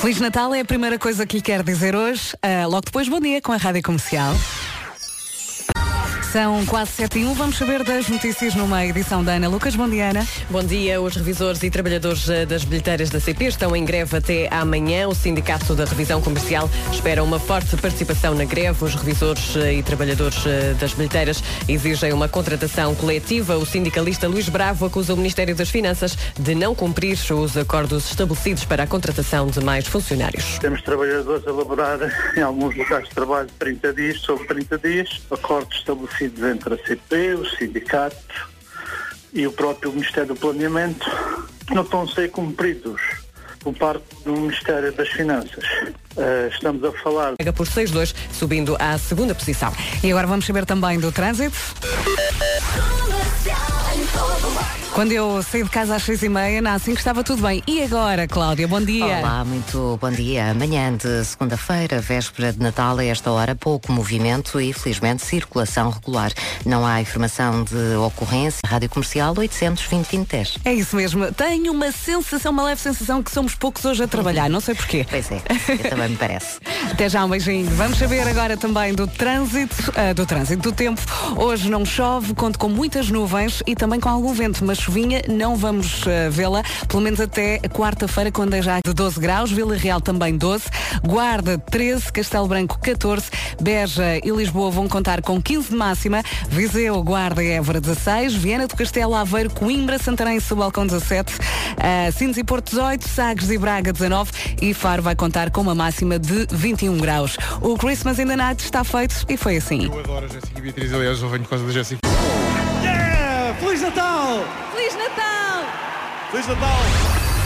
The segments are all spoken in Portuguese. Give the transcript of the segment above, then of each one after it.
Feliz Natal é a primeira coisa que lhe quero dizer hoje. Uh, logo depois, bom dia com a Rádio Comercial. São quase 7 e 1. Vamos saber das notícias numa edição da Ana Lucas. Bom dia, Ana. Bom dia. Os revisores e trabalhadores eh, das bilheteiras da CP estão em greve até amanhã. O Sindicato da Revisão Comercial espera uma forte participação na greve. Os revisores eh, e trabalhadores eh, das bilheteiras exigem uma contratação coletiva. O sindicalista Luís Bravo acusa o Ministério das Finanças de não cumprir os acordos estabelecidos para a contratação de mais funcionários. Temos trabalhadores a elaborar em alguns locais de trabalho 30 dias sobre 30 dias, acordos estabelecidos entre a CP, o sindicato e o próprio Ministério do Planeamento não estão a ser cumpridos por parte do Ministério das Finanças. Uh, estamos a falar. Pega por 6-2, subindo à segunda posição. E agora vamos saber também do trânsito. Quando eu saí de casa às seis e meia, na assim que estava tudo bem. E agora, Cláudia, bom dia. Olá, muito bom dia. Amanhã de segunda-feira, véspera de Natal, a esta hora, pouco movimento e, felizmente, circulação regular. Não há informação de ocorrência. Rádio Comercial 820 É isso mesmo. Tenho uma sensação, uma leve sensação que somos poucos hoje a trabalhar. Não sei porquê. Pois é, também me parece. Até já, um beijinho. Vamos saber agora também do trânsito, uh, do trânsito, do tempo. Hoje não chove, conto com muitas nuvens e também com algum vento, mas chuvinha, não vamos uh, vê-la, pelo menos até quarta-feira, quando é já de 12 graus, Vila Real também 12, Guarda 13, Castelo Branco 14, Beja e Lisboa vão contar com 15 de máxima, Viseu, Guarda e Évora 16, Viana do Castelo, Aveiro, Coimbra, Santarém e Setúbal com 17, uh, Sines e Porto 18, Sagres e Braga 19 e Faro vai contar com uma máxima de 21 graus. O Christmas in the Night está feito e foi assim. Eu adoro a Jéssica Beatriz, aliás, eu venho por causa da Jéssica. Feliz Natal! Feliz Natal! Feliz Natal!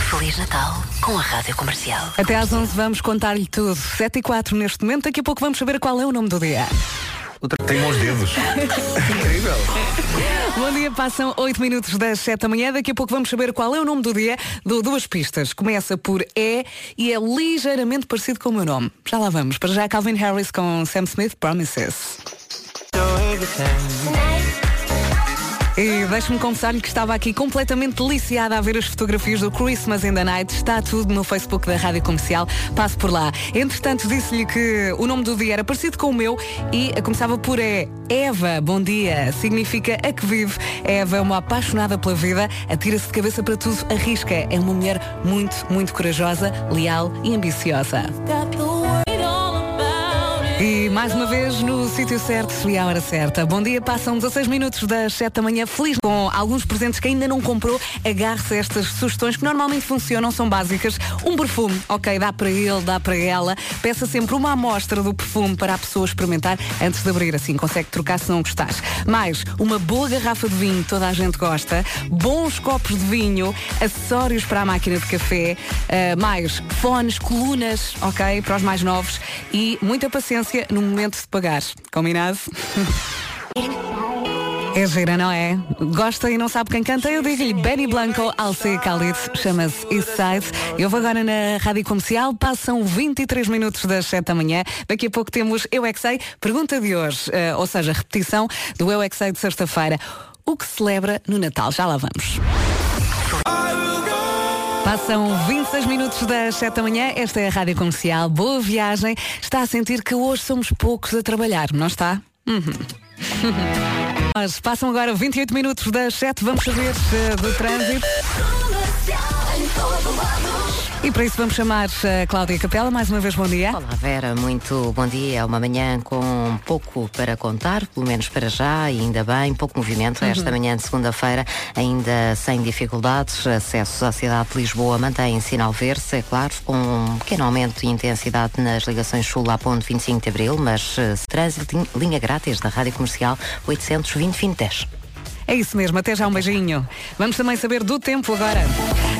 Feliz Natal com a Rádio Comercial. Até às 11 vamos contar-lhe tudo. 7 e 4 neste momento. Daqui a pouco vamos saber qual é o nome do dia. Tem bons dedos. Incrível. Bom dia, passam 8 minutos das 7 da manhã. Daqui a pouco vamos saber qual é o nome do dia. Dou duas pistas. Começa por E e é ligeiramente parecido com o meu nome. Já lá vamos. Para já Calvin Harris com Sam Smith Promises. E deixe-me confessar-lhe que estava aqui completamente deliciada a ver as fotografias do Christmas in the Night. Está tudo no Facebook da Rádio Comercial. Passe por lá. Entretanto, disse-lhe que o nome do dia era parecido com o meu e começava por E. Eva, bom dia. Significa a que vive. Eva é uma apaixonada pela vida, atira-se de cabeça para tudo, arrisca. É uma mulher muito, muito corajosa, leal e ambiciosa. E mais uma vez no sítio certo e à hora certa. Bom dia, passam 16 minutos das 7 da manhã, feliz com alguns presentes que ainda não comprou. Agarre-se a estas sugestões que normalmente funcionam, são básicas. Um perfume, ok, dá para ele, dá para ela. Peça sempre uma amostra do perfume para a pessoa experimentar antes de abrir, assim consegue trocar se não gostares. Mais, uma boa garrafa de vinho, toda a gente gosta. Bons copos de vinho, acessórios para a máquina de café. Uh, mais, fones, colunas, ok, para os mais novos. E muita paciência no momento de pagar. Combinado? É gira, não é? Gosta e não sabe quem canta? Eu digo-lhe Benny Blanco, Alce Khalid, chama-se Eastside. Eu vou agora na Rádio Comercial, passam 23 minutos das 7 da manhã. Daqui a pouco temos Eu é que Sei, pergunta de hoje, uh, ou seja, repetição do Eu é que Sei de sexta-feira. O que celebra no Natal? Já lá vamos. Passam 26 minutos das 7 da manhã, esta é a Rádio Comercial. Boa viagem. Está a sentir que hoje somos poucos a trabalhar, não está? Uhum. Mas passam agora 28 minutos das 7, vamos saber uh, do trânsito. E para isso vamos chamar a Cláudia Capela. Mais uma vez, bom dia. Olá, Vera, muito bom dia. É uma manhã com pouco para contar, pelo menos para já, e ainda bem, pouco movimento. Esta manhã de segunda-feira, ainda sem dificuldades. Acessos à cidade de Lisboa mantém sinal verde, é claro, com um pequeno aumento de intensidade nas ligações sul à ponte 25 de abril, mas uh, trânsito linha grátis da Rádio Comercial 820 2010. É isso mesmo, até já um beijinho. Vamos também saber do tempo agora.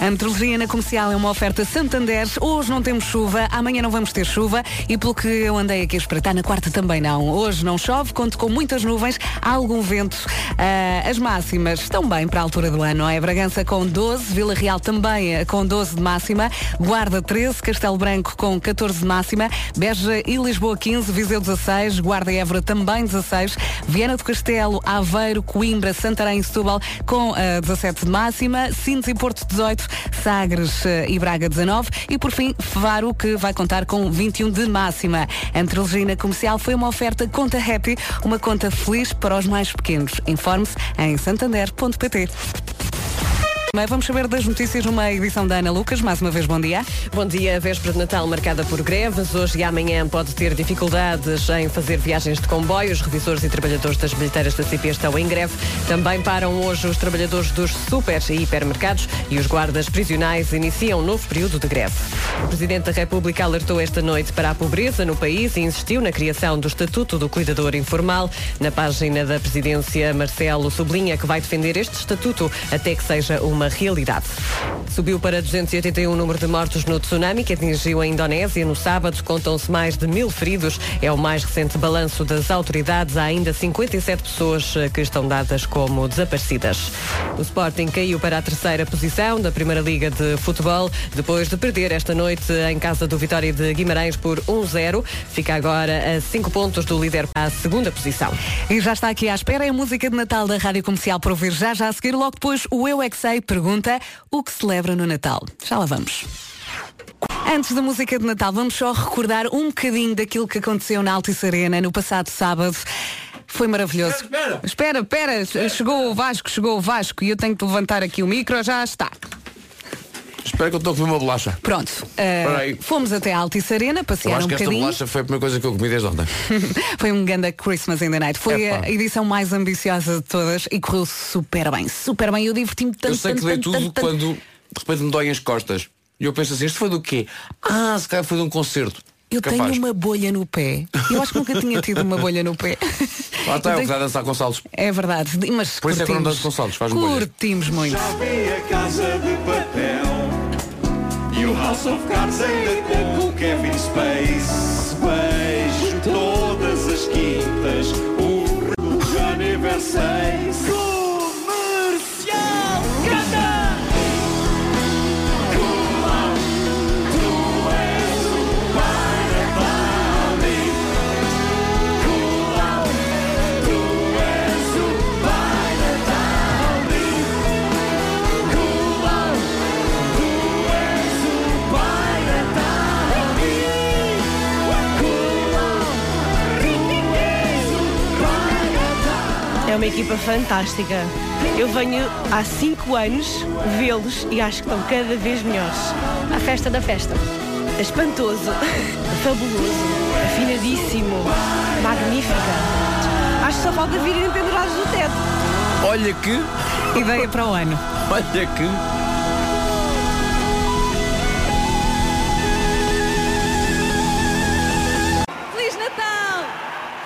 A meteorologia na comercial é uma oferta Santander. Hoje não temos chuva, amanhã não vamos ter chuva e pelo que eu andei aqui a espreitar, na quarta também não. Hoje não chove, conto com muitas nuvens, há algum vento. Uh, as máximas estão bem para a altura do ano, é? Bragança com 12, Vila Real também com 12 de máxima, Guarda 13, Castelo Branco com 14 de máxima, Beja e Lisboa 15, Viseu 16, Guarda e Évora também 16, Viana do Castelo, Aveiro, Coimbra, Santa Santarém e Setúbal com uh, 17 de máxima, Sintes e Porto 18, Sagres uh, e Braga 19 e por fim Faro que vai contar com 21 de máxima. A Antrelogina Comercial foi uma oferta Conta Happy, uma conta feliz para os mais pequenos. Informe-se em santander.pt. Vamos saber das notícias numa edição da Ana Lucas. Mais uma vez, bom dia. Bom dia. Véspera de Natal marcada por greves. Hoje e amanhã pode ter dificuldades em fazer viagens de comboio. Os revisores e trabalhadores das bilheteiras da CP estão em greve. Também param hoje os trabalhadores dos super e hipermercados e os guardas prisionais iniciam um novo período de greve. O Presidente da República alertou esta noite para a pobreza no país e insistiu na criação do Estatuto do Cuidador Informal. Na página da Presidência, Marcelo sublinha que vai defender este Estatuto até que seja uma realidade. Subiu para 281 o número de mortos no tsunami que atingiu a Indonésia no sábado. Contam-se mais de mil feridos. É o mais recente balanço das autoridades. Há ainda 57 pessoas que estão dadas como desaparecidas. O Sporting caiu para a terceira posição da Primeira Liga de Futebol depois de perder esta noite em casa do Vitória de Guimarães por 1-0. Fica agora a 5 pontos do líder a segunda posição. E já está aqui à espera é a música de Natal da Rádio Comercial para ouvir já já a seguir. Logo depois o Eu é que Sei pergunta o que celebra no Natal. Já lá vamos. Antes da música de Natal, vamos só recordar um bocadinho daquilo que aconteceu na Altice Arena no passado sábado. Foi maravilhoso. Espera, espera, espera. Chegou o Vasco, chegou o Vasco e eu tenho que levantar aqui o micro, já está. Espera que eu estou a comer uma bolacha. Pronto, uh, fomos até a Altice Arena, passear eu acho um que esta bocadinho. bolacha foi a primeira coisa que eu comi desde ontem. Foi um ganda Christmas in the Night. Foi Epá. a edição mais ambiciosa de todas e correu super bem, super bem. Eu diverti-me tanto, eu sei tanto, que dei tanto, tudo tanto, tanto. quando de repente me doem as costas. E eu penso assim, isto foi do quê? Ah, se calhar foi de um concerto. Eu Capaz. tenho uma bolha no pé. Eu acho que nunca tinha tido uma bolha no pé. Lá está, Eu tenho- a dançar com saltos. É verdade, mas Por isso é que não curtimos. danço com saltos, bolhas. Curtimos muito possam ficar sem com o Kevin Space. Beijo todas as quintas, o Rio Janeiro é 6. É uma equipa fantástica. Eu venho há cinco anos vê-los e acho que estão cada vez melhores. A festa da festa. É espantoso, fabuloso, afinadíssimo, magnífica. Acho que só falta virem pendurados do teto. Olha que, Ideia para o ano. olha que.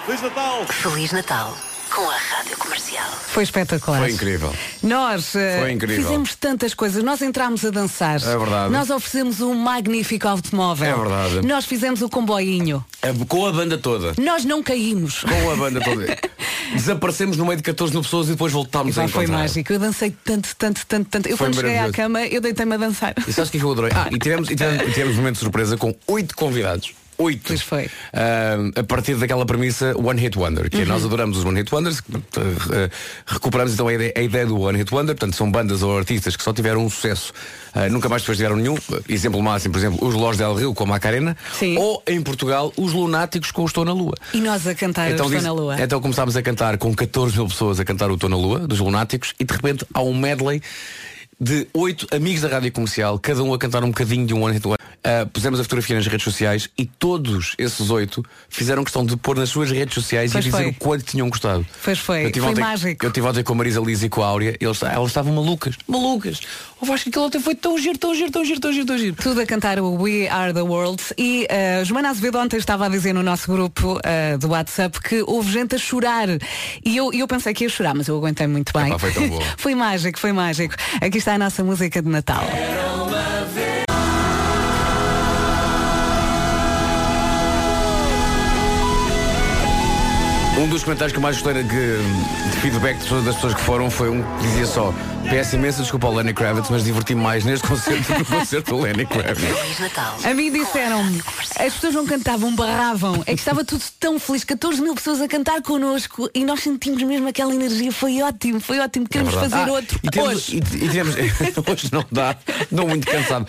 Feliz Natal! Feliz Natal! Com a Rádio Comercial. Foi espetacular. Foi incrível. Nós eh, Foi incrível. fizemos tantas coisas. Nós entramos a dançar. É verdade. Nós oferecemos um magnífico automóvel. É verdade. Nós fizemos o comboinho. A- Com a banda toda. Nós não caímos. Com a banda toda. Desaparecemos no meio de 14 mil pessoas e depois voltámos a Pá, foi encontrar. mágico. Eu dancei tanto, tanto, tanto, tanto. Eu Foi quando cheguei à cama, eu deitei-me a dançar. E sabes é que eu adorei? Ah, e tivemos, e tivemos, e tivemos um momento de surpresa com oito convidados. Oito. Pois foi. Ah, a partir daquela premissa One Hit Wonder, que é Uhum. nós adoramos os One Hit Wonders, eh, recuperamos então a ideia, a ideia do One Hit Wonder, portanto são bandas ou artistas que só tiveram um sucesso, ah, nunca mais depois tiveram nenhum. Exemplo máximo, por exemplo, os Los Del Rio com a Macarena, Sim. ou em Portugal, os Lunáticos com o Estou na Lua. E nós a cantar Estou diz- na Lua. então começámos a cantar com 14 mil pessoas a cantar o Tô na Lua, dos Lunáticos, e de repente há um medley de oito amigos da rádio comercial, cada um a cantar um bocadinho de um One Hit Wonder. Ah, pusemos a fotografia nas redes sociais e todos esses oito fizeram questão de pôr nas suas redes sociais Pois e dizer foi. o quanto tinham gostado. Pois foi. Eu tive Foi ontem- mágico. Eu tive ontem com a Marisa Liz e com a Áurea, eles, elas estavam malucas. Malucas. O Vasco aquilo ontem foi tão giro, tão giro, tão giro, tão giro, tão giro. Tudo a cantar o We Are the World e uh, Joana Azevedo ontem estava a dizer no nosso grupo uh, do WhatsApp que houve gente a chorar e eu, eu pensei que ia chorar, mas eu aguentei muito bem. Epá, foi tão boa. foi mágico, foi mágico. Aqui está a nossa música de Natal. Um dos comentários que eu mais gostei de, de feedback de todas as pessoas que foram foi um que dizia só Peço imensa desculpa ao Lenny Kravitz, mas diverti-me mais neste concerto do que no concerto do Lenny Kravitz. Feliz Natal. A mim disseram-me, as pessoas não cantavam, barravam. É que estava tudo tão feliz, 14 mil pessoas a cantar connosco e nós sentimos mesmo aquela energia. Foi ótimo, foi ótimo. Queremos É fazer Ah, outro e temos, hoje. E, e tivemos, hoje não dá, não muito cansado.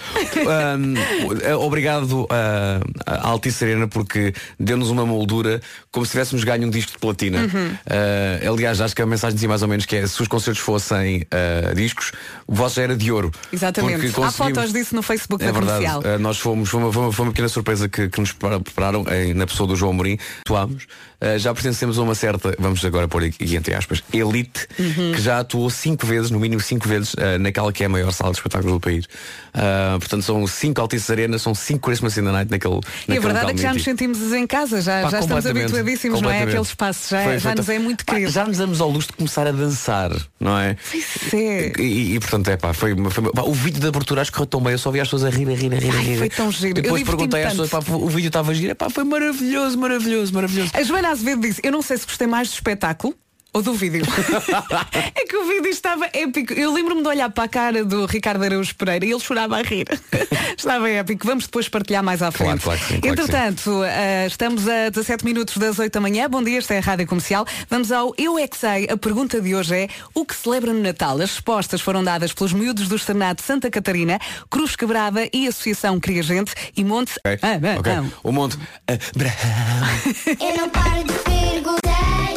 Eh, obrigado ah, à Altice Serena porque deu-nos uma moldura como se tivéssemos ganho um disco de platina. Uhum. Ah, aliás, acho que a mensagem dizia mais ou menos que é se os concertos fossem ah, discos, o vosso era de ouro. Exatamente. Porque Há conseguimos- fotos disso no Facebook é da verdade. comercial. Uh, nós fomos, foi uma, foi uma- pequena surpresa que, que nos prepara- prepararam em- na pessoa do João Amorim. Atuámos. Uh, já pertencemos a uma certa, vamos agora pôr aqui entre aspas, elite, Uhum. que já atuou cinco vezes, no mínimo cinco vezes, uh, naquela que é a maior sala de espetáculos do país. Uh, portanto, são cinco Altice Arenas, são cinco Christmas in the Night naquele. E a verdade é que já nos sentimos em casa, já, Pá, já estamos habituadíssimos, não é? Aquele espaço já, Foi- já foi nos é muito Pá, querido. já nos damos ao luxo de começar a dançar, não é? Pois é. E, e, portanto é pá, foi, foi pá, o vídeo de abertura acho que correu tão bem, eu só vi as pessoas a rir, a rir, a rir, a Ai, rir. foi tão giro. Depois perguntei às pessoas, pá, o vídeo estava a giro, pá, foi maravilhoso, maravilhoso, maravilhoso. A Joana Azevedo disse, eu não sei se gostei mais do espetáculo ou do vídeo. é que o vídeo estava épico. Eu lembro-me de olhar para a cara do Ricardo Araújo Pereira e ele chorava a rir. estava épico. Vamos depois partilhar mais à Claro, frente. claro que sim, claro que Entretanto, eh, estamos a 17 minutos das 8 da manhã. Bom dia, esta é a Rádio Comercial. Vamos ao Eu É Que Sei. A pergunta de hoje é o que celebra no Natal? As respostas foram dadas pelos miúdos do Externato Santa Catarina, Cruz Quebrada e Associação Cria Gente e Monte Ok, Ah, ah, ok. ah. O monte. Eu não paro de perguntar,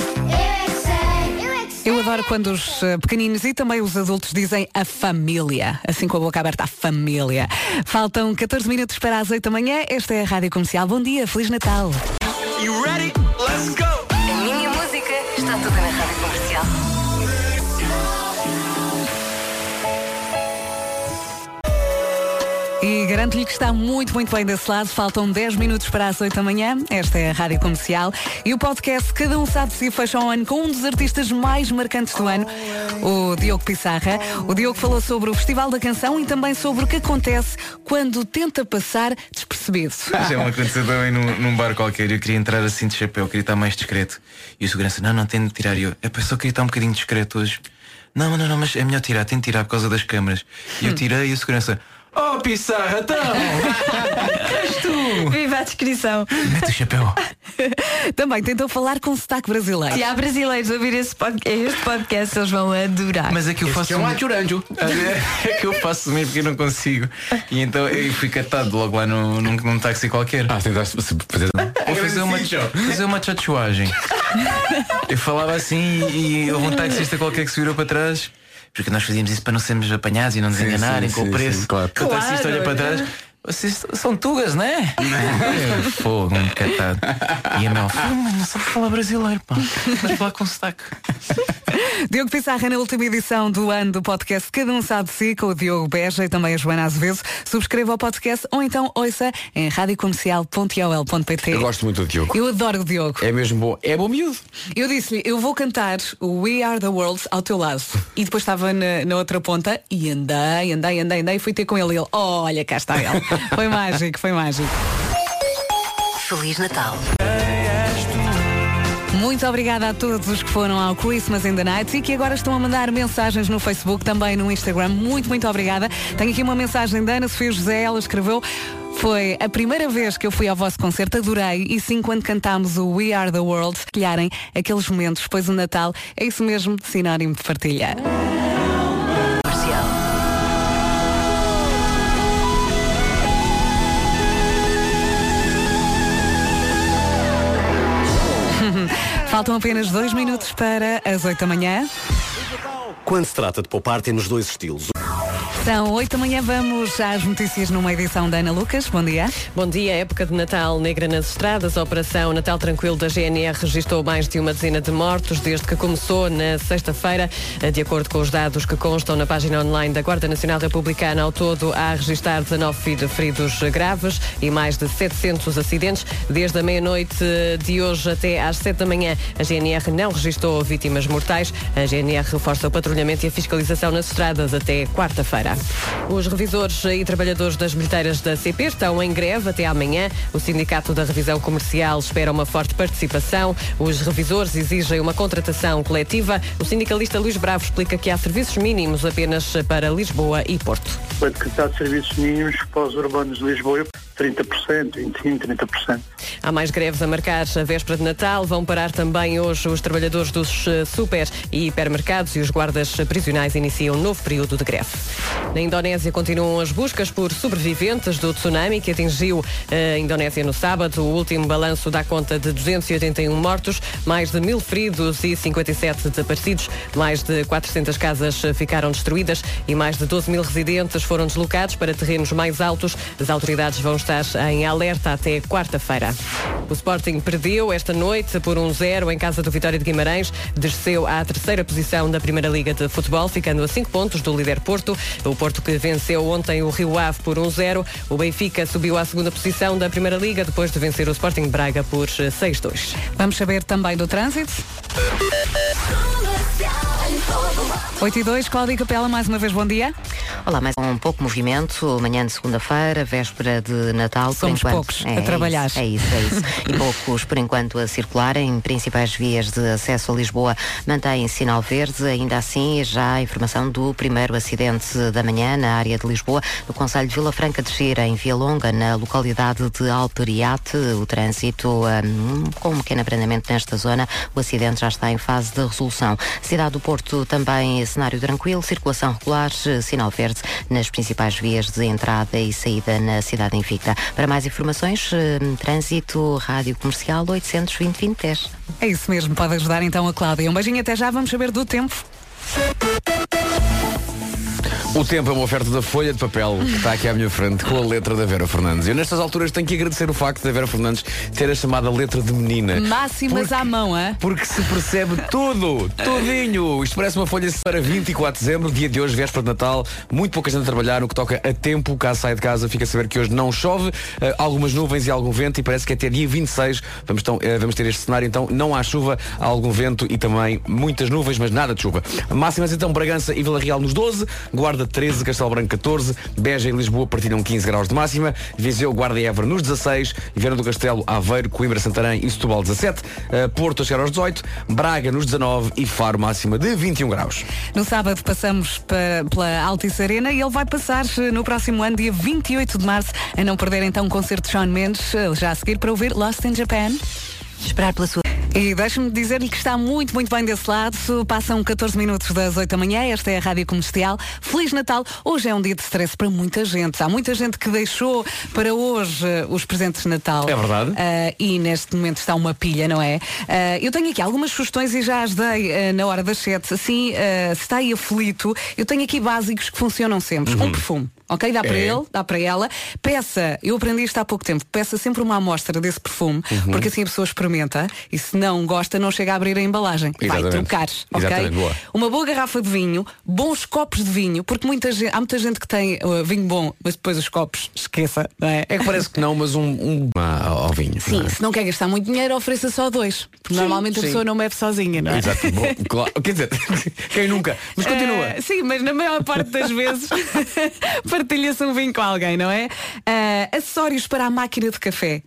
eu adoro quando os eh, pequeninos e também os adultos dizem a família, assim com a boca aberta, a família. Faltam 14 minutos para as 8 da manhã. Esta é a Rádio Comercial. Bom dia, Feliz Natal. A minha garanto-lhe que está muito, muito bem desse lado. Faltam 10 minutos para as 8 da manhã. Esta é a Rádio Comercial. E o podcast Cada Um Sabe Si fecha o ano com um dos artistas mais marcantes do ano, o Diogo Pissarra. O Diogo falou sobre o Festival da Canção e também sobre o que acontece quando tenta passar despercebido. Já me aconteceu também num, num bar qualquer. Eu queria entrar assim de chapéu, queria estar mais discreto. E o segurança, não, não, tem de tirar. E eu, é só queria estar um bocadinho discreto hoje. Não, não, não, mas é melhor tirar, tem de tirar por causa das câmaras. E eu tirei e o segurança, oh Pissarra, então! És tu! Viva a descrição. Mete o chapéu. Também tentou falar com sotaque brasileiro. Se há brasileiros a ouvir este podcast, eles vão adorar. Mas é que eu faço. um- É que eu faço mesmo porque eu não consigo. E então eu fui catado logo lá num, num, num táxi qualquer. Ah, tentaste fazer. Vou fazer uma, fazer uma tchotchuagem. Eu falava assim e, e houve um taxista qualquer que se virou para trás. Porque nós fazíamos isso para não sermos apanhados e não nos Sim, enganarem sim, com sim, o preço. sim, claro. O taxista Claro, olha para né? trás. Vocês são tugas, não é? Fogo, um catado. E a Mel, "Fogo, mas não sabe falar brasileiro, pá. Mas falar com sotaque. Diogo Pissarra na última edição do ano do podcast Cada Um Sabe de Si com o Diogo Beja e também a Joana Azevedo. Subscreva o podcast ou então ouça em radiocomercial.ol.pt Eu gosto muito do Diogo. Eu adoro o Diogo. É mesmo bom. É bom miúdo. Eu disse-lhe, eu vou cantar o We Are the World ao teu lado. E depois estava na, na outra ponta e andei, andei, andei, andei, fui ter com ele. E ele, olha, cá está ele. Foi mágico, foi mágico. Feliz Natal. Muito obrigada a todos os que foram ao Christmas in the Night e que agora estão a mandar mensagens no Facebook, também no Instagram. Muito, muito obrigada. Tenho aqui uma mensagem da Ana Sofia José, ela escreveu. Foi a primeira vez que eu fui ao vosso concerto, adorei, e sim, quando cantámos o We Are the World, partilharem aqueles momentos, pois o Natal é isso mesmo, sinónimo de partilha. Faltam apenas dois minutos para as oito da manhã. Quando se trata de poupar, temos dois estilos. São oito da manhã, vamos às notícias numa edição da Ana Lucas. Bom dia. Bom dia, época de Natal negra nas estradas. A Operação Natal Tranquilo da GNR registrou mais de uma dezena de mortos desde que começou na sexta-feira. De acordo com os dados que constam na página online da Guarda Nacional Republicana, ao todo há a registrar 19 feri- feridos graves e mais de 700 acidentes. Desde a meia-noite de hoje até às 7 da manhã, a GNR não registrou vítimas mortais. A GNR reforça o patrulhamento e a fiscalização nas estradas até quarta-feira. Os revisores e trabalhadores das bilheteiras da CP estão em greve até amanhã. O Sindicato da Revisão Comercial espera uma forte participação. Os revisores exigem uma contratação coletiva. O sindicalista Luís Bravo explica que há serviços mínimos apenas para Lisboa e Porto. Foi decretado serviços mínimos para os urbanos de Lisboa, 30%, 25%, 30%. Há mais greves a marcar a véspera de Natal. Vão parar também hoje os trabalhadores dos eh, super e hipermercados e os guardas prisionais iniciam um novo período de greve. Na Indonésia continuam as buscas por sobreviventes do tsunami que atingiu eh, a Indonésia no sábado. O último balanço dá conta de 281 mortos, mais de mil feridos e 57 desaparecidos. Mais de 400 casas ficaram destruídas e mais de 12 mil residentes foram deslocados para terrenos mais altos. As autoridades vão estar em alerta até quarta-feira. O Sporting perdeu esta noite por 1-0 em casa do Vitória de Guimarães. Desceu à terceira posição da Primeira Liga de Futebol, ficando a 5 pontos do líder Porto. O Porto que venceu ontem o Rio Ave por 1-0. O Benfica subiu à segunda posição da Primeira Liga depois de vencer o Sporting Braga por 6-2. Vamos saber também do trânsito. 8 e 2, Cláudia Capela, mais uma vez bom dia. Olá, mais um pouco movimento, manhã de segunda-feira, véspera de Natal. Somos por enquanto. poucos é, a trabalhar. Isso, é isso, é isso. e poucos, por enquanto, a circular em principais vias de acesso a Lisboa mantém sinal verde. Ainda assim, já a informação do primeiro acidente da manhã na área de Lisboa, no Conselho de Vila Franca de Xira, em Via Longa, na localidade de Alperiate. O trânsito hum, com um pequeno abrandamento nesta zona. O acidente já está em fase de resolução. Cidade do Porto também cenário tranquilo, circulação regular, eh, sinal verde nas principais vias de entrada e saída na cidade invicta. Para mais informações, eh, trânsito, rádio comercial 820 2010. É isso mesmo, pode ajudar então a Cláudia. Um beijinho até já, vamos saber do tempo. O tempo é uma oferta da folha de papel que está aqui à minha frente com a letra da Vera Fernandes. Eu nestas alturas tenho que agradecer o facto da Vera Fernandes ter a chamada letra de menina. Máximas à mão, é? Porque se percebe tudo, tudinho. Isto parece uma folha para 24 de dezembro, dia de hoje, véspera de Natal. Muito pouca gente a trabalhar no que toca a tempo. Caso saia de casa, fica a saber que hoje não chove, eh, algumas nuvens e algum vento e parece que até dia 26 vamos, tão, eh, vamos ter este cenário. Então não há chuva, há algum vento e também muitas nuvens, mas nada de chuva. Máximas então Bragança e Vila Real nos 12, Guarda 13, Castelo Branco 14, Beja e Lisboa partilham 15 graus de máxima, Viseu, Guarda e Évora nos 16, Viana do Castelo, Aveiro, Coimbra, Santarém e Setúbal 17, eh, Porto a chegar aos 18, Braga nos 19 e Faro máxima de 21 graus. No sábado passamos pa- pela Altice Arena e ele vai passar eh, no próximo ano, dia 28 de março, a não perder então o concerto de Shawn Mendes, eh, já a seguir para ouvir Lost in Japan. Esperar pela sua. E deixe-me dizer-lhe que está muito, muito bem desse lado. Passam 14 minutos das 8 da manhã. Esta é a Rádio Comercial. Feliz Natal. Hoje é um dia de stress para muita gente. Há muita gente que deixou para hoje os presentes de Natal. É verdade. Ah, e neste momento está uma pilha, não é? Ah, eu tenho aqui algumas sugestões e já as dei ah, na hora das 7. Assim, se está aí aflito, eu tenho aqui básicos que funcionam sempre. Um perfume. Ok? Dá para É. ele, dá para ela. Peça, eu aprendi isto há pouco tempo, peça sempre uma amostra desse perfume, porque assim a pessoa experimenta e se não gosta, não chega a abrir a embalagem. Vai Exatamente. trocar, ok? Boa. Uma boa garrafa de vinho, bons copos de vinho, porque muita gente, há muita gente que tem uh, vinho bom, mas depois os copos, esqueça, não é? É que parece que não, mas um, um ao vinho. Sim, não é? se não quer gastar muito dinheiro, ofereça só dois. Porque normalmente a sim. pessoa não bebe sozinha, não é? Exato, bom, claro. Quer dizer, quem nunca? Mas continua. Eh, sim, mas na maior parte das vezes partilha-se um vinho com alguém, não é? Eh, acessórios para a máquina de café.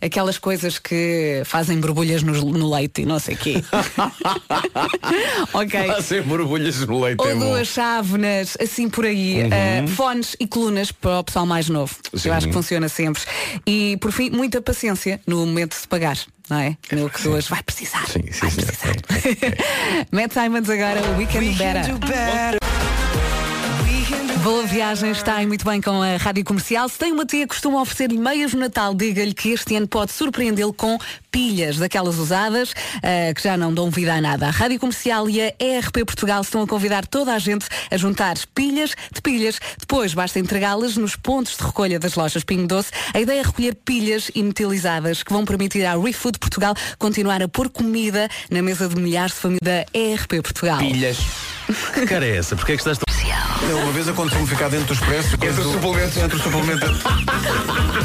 Aquelas coisas que fazem borbulhas no, no leite e não sei o quê. ok. Fazem borbulhas no leite. é Ou bom. duas chávenas, assim por aí. Eh, fones e colunas para o pessoal mais novo. Sim. Eu acho que funciona sempre. E por fim, muita paciência no momento de pagar. Não é? No que hoje vai precisar. Sim, sim, vai sim. precisar. Matt Simons agora, o Weekend Better. Boa viagem, está aí muito bem com a Rádio Comercial. Se tem uma tia que costuma oferecer-lhe meias no Natal, diga-lhe que este ano pode surpreendê-lo com pilhas daquelas usadas ah, que já não dão vida a nada. A Rádio Comercial e a ERP Portugal estão a convidar toda a gente a juntar pilhas de pilhas. Depois basta entregá-las nos pontos de recolha das lojas Pingo Doce. A ideia é recolher pilhas inutilizadas que vão permitir à ReFood Portugal continuar a pôr comida na mesa de milhares de famílias da ERP Portugal. Pilhas. Que cara é essa? Porquê é que estás tão... Uma vez aconteceu-me ficar dentro do expresso. Entre o suplemento. Entre o suplemento.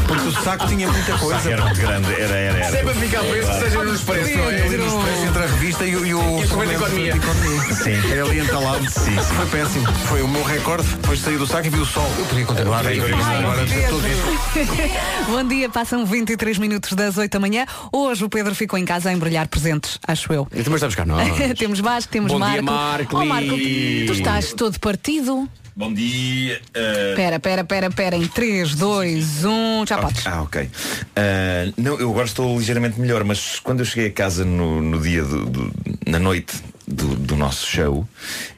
Porque o saco tinha muita coisa. Era muito grande, era, era, era. Sempre a ficar preso, seja no expresso, não é? Ali no expresso entre a revista e, o- e o E suplemento de economia. Sim. Era ali entalado. Sim, sim. Foi péssimo. Foi o meu recorde. Depois saí do saco e vi o sol. Eu podia continuar. Ai, Agora, isso. Bom dia, passam 23 minutos das 8 da manhã. Hoje o Pedro ficou em casa a embrulhar presentes, acho eu. E também estamos cá, nós. temos Vasco, temos Bom Marco. dia, Marco. Oh, Marco, tu estás todo partido. Bom dia. eh, Pera, pera, pera, pera. Em 3, 2, 1, já podes. Ah, ok. Ah, não, eu agora estou ligeiramente melhor, mas quando eu cheguei a casa no, no dia do, do- na noite do, do nosso show,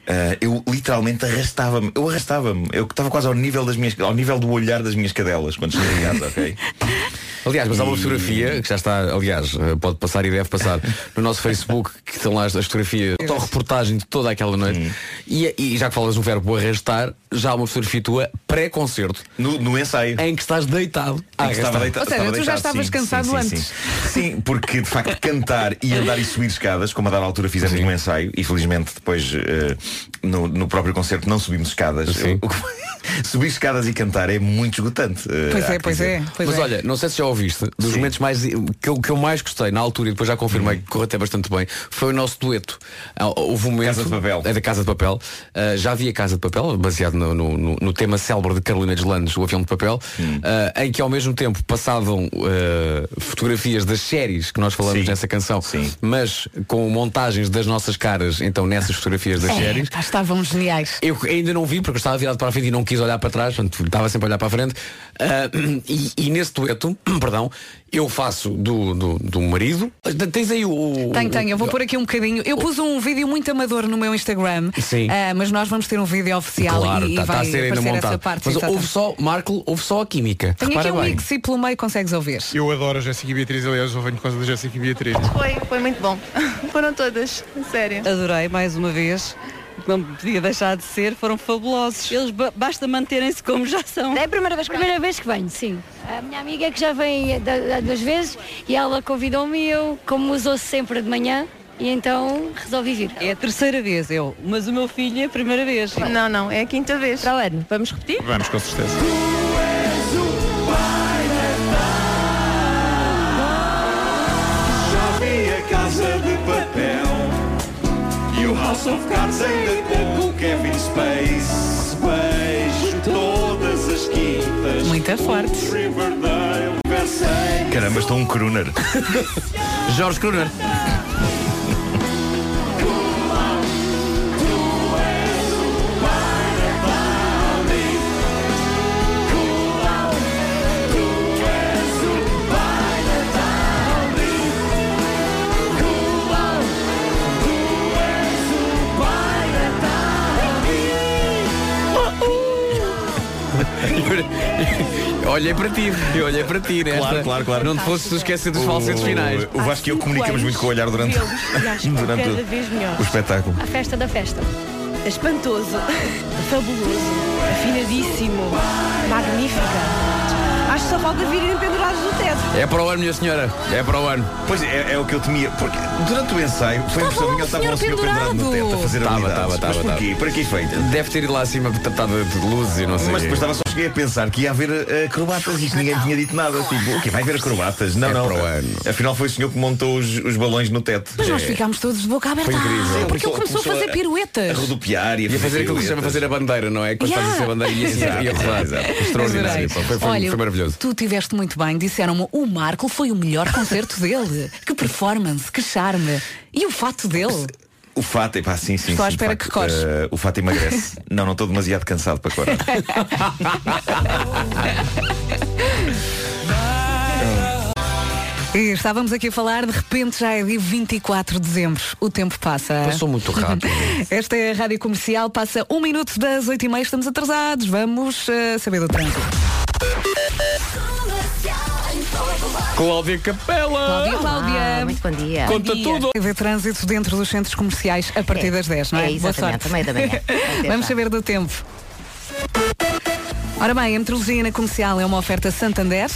ah, eu literalmente arrastava-me. Eu arrastava-me. Eu estava quase ao nível das minhas, ao nível do olhar das minhas cadelas quando cheguei a casa, ok? Aliás, mas há uma fotografia que já está, aliás, eh, pode passar e deve passar no nosso Facebook, que estão lá as as fotografias, a reportagem de toda aquela noite. E, e já que falas no verbo arrastar, já há uma fotografia tua pré-concerto. No, no ensaio. Em que estás deitado. a Em que estava arrastar. deita- Ou seja, tu já deitado, estavas sim, cansado sim, antes. Sim. Sim, porque de facto cantar e andar e subir escadas, como a dada altura fizemos no ensaio, e felizmente depois eh, no, no próprio concerto não subimos escadas. Subir escadas e cantar é muito esgotante. eh, Pois é, pois dizer. é. Pois Mas é. olha, não sei se já ouviste, dos Sim. momentos mais que eu, que eu mais gostei na altura e depois já confirmei que correu até bastante bem, foi o nosso dueto. Ah, Houve um momento. Casa de Papel. É da Casa de Papel. Ah, já havia Casa de Papel, baseado no, no- no- no tema célebre de Carolina Deslandes, o avião de papel, Hum. ah, em que ao mesmo tempo passavam ah, fotografias das séries que nós falamos Sim. nessa canção, Sim. mas com montagens das nossas caras, então nessas fotografias das É, séries. estavam geniais. Eu ainda não vi porque eu estava virado para a frente e não quis olhar para trás, portanto, estava sempre a olhar para a frente. Ah, e, e nesse dueto, perdão, eu faço do, do, do marido. Tens aí o. Tenho, tenho, eu vou pôr aqui um bocadinho. Eu pus um vídeo muito amador no meu Instagram, Sim. ah, mas nós vamos ter um vídeo oficial Claro, e, e está vai a ser ainda montado. essa parte. Mas exatamente. houve só, Marco, houve só a química. Tenho Repara aqui um bem. mix e pelo meio consegues ouvir. Eu adoro a Jéssica e Beatriz, aliás, eu venho por causa da Jéssica e Beatriz. Foi, foi muito bom. Foram todas, sério. Adorei mais uma vez. Não podia deixar de ser, foram fabulosos. Eles ba- basta manterem-se como já são. É a primeira vez, primeira vez que venho, sim. A minha amiga é que já vem da- duas vezes e ela convidou-me e eu, como usou sempre de manhã, e então resolvi vir. É a terceira vez eu, mas o meu filho é a primeira vez. Não, não, é a quinta vez. Para o ano, vamos repetir? Vamos, com certeza. O House of Cards ainda com o Kevin Space. Beijo todas as quintas. Muito forte. Riverdale. Caramba, estou um crooner. Jorge Kruner. Olhei para ti, eu olhei para ti, né? Claro, claro, claro. Não te fosse esquecer dos falsetes finais. O Vasco e eu comunicamos muito com o olhar durante, durante cada o, vez melhores. o espetáculo. A festa da festa. Espantoso, fabuloso, afinadíssimo, magnífica. Acho que só falta virem pendurados do teto. É para o ano, minha senhora. É para o ano. Pois é, é o que eu temia. Porque durante o ensaio foi a impressão minha estava um senhor pendurado no teto a fazer Tava, habilidades. tava, tava, Mas porquê? tava. Para que efeito? Deve ter ido lá acima tratada de luzes e não sei. Mas depois estava só cheguei a pensar que ia haver eh, acrobatas e que ninguém tinha dito nada. Tipo, o que vai haver acrobatas? Não, É não. para o ano. Afinal foi o senhor que montou os, os balões no teto. Mas nós É. ficámos todos de boca aberta. Foi incrível. Ah, porque ele Começou- começou a fazer começou a- piruetas. A rodopiar e a Ia fazer aquilo que se chama piruetas. fazer a bandeira, não é? Quando Yeah. fazes a bandeira e assim Exato, ia rodar. Extraordinário. Foi, foi, Olha, foi maravilhoso. Tu tiveste muito bem, disseram-me o Marco foi o melhor concerto dele. Que performance, que charme. E o fato dele? O fato, epá, sim, sim. Estou à sim, espera facto, que cores. eh, o fato emagrece. não, não estou demasiado cansado para corar. E estávamos aqui a falar, de repente já é dia 24 de dezembro. O tempo passa. Passou muito rápido. Esta é a Rádio Comercial, passa um minuto das 8h30, estamos atrasados. Vamos eh, saber do trânsito. Cláudia Capela. Cláudia, Cláudia. Ah, muito bom dia. Conta Bom dia. tudo. Ver trânsito dentro dos centros comerciais a partir É, das 10, não é? é, Boa exatamente, sorte. meia da manhã. Vamos saber do tempo. Ora bem, a metrologia na comercial é uma oferta Santander.